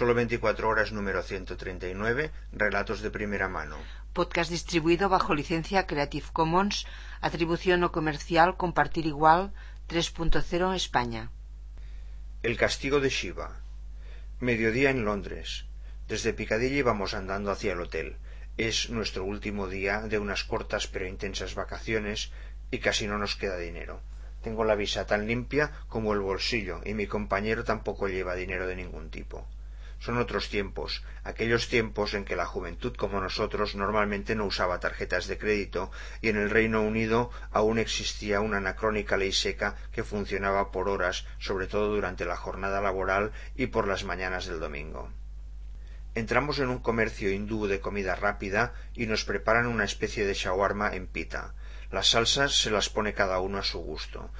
Solo 24 horas número 139, relatos de primera mano. Podcast distribuido bajo licencia Creative Commons, atribución no comercial, compartir igual, 3.0 España. El castigo de Shiva. Mediodía en Londres. Desde Piccadilly íbamos andando hacia el hotel. Es nuestro último día de unas cortas pero intensas vacaciones y casi no nos queda dinero. Tengo la visa tan limpia como el bolsillo y mi compañero tampoco lleva dinero de ningún tipo. Son otros tiempos, aquellos tiempos en que la juventud como nosotros normalmente no usaba tarjetas de crédito y en el Reino Unido aún existía una anacrónica ley seca que funcionaba por horas, sobre todo durante la jornada laboral y por las mañanas del domingo. Entramos en un comercio hindú de comida rápida y nos preparan una especie de shawarma en pita. Las salsas se las pone cada uno a su gusto.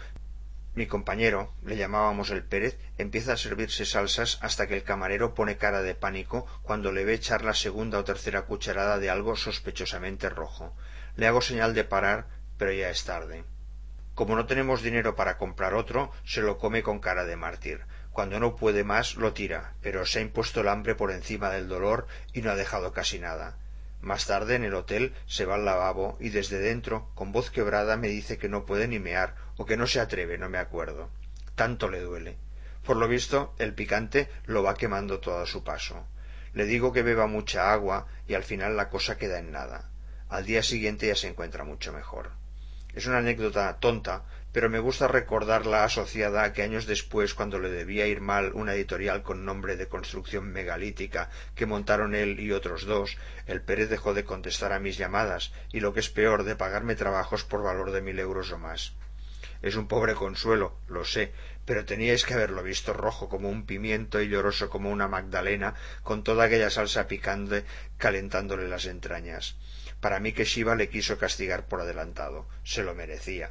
Mi compañero, le llamábamos el Pérez, empieza a servirse salsas hasta que el camarero pone cara de pánico cuando le ve echar la segunda o tercera cucharada de algo sospechosamente rojo. Le hago señal de parar, pero ya es tarde. Como no tenemos dinero para comprar otro, se lo come con cara de mártir. Cuando no puede más, lo tira, pero se ha impuesto el hambre por encima del dolor y no ha dejado casi nada. Más tarde, en el hotel, se va al lavabo y desde dentro, con voz quebrada, me dice que no puede ni mear o que no se atreve, no me acuerdo. Tanto le duele. Por lo visto, el picante lo va quemando todo a su paso. Le digo que beba mucha agua y al final la cosa queda en nada. Al día siguiente ya se encuentra mucho mejor. Es una anécdota tonta, pero me gusta recordarla asociada a que años después, cuando le debía ir mal una editorial con nombre de construcción megalítica que montaron él y otros dos, el Pérez dejó de contestar a mis llamadas y lo que es peor, de pagarme trabajos por valor de mil euros o más. Es un pobre consuelo, lo sé, pero teníais que haberlo visto rojo como un pimiento y lloroso como una magdalena, con toda aquella salsa picante calentándole las entrañas. Para mí que Shiva le quiso castigar por adelantado. Se lo merecía.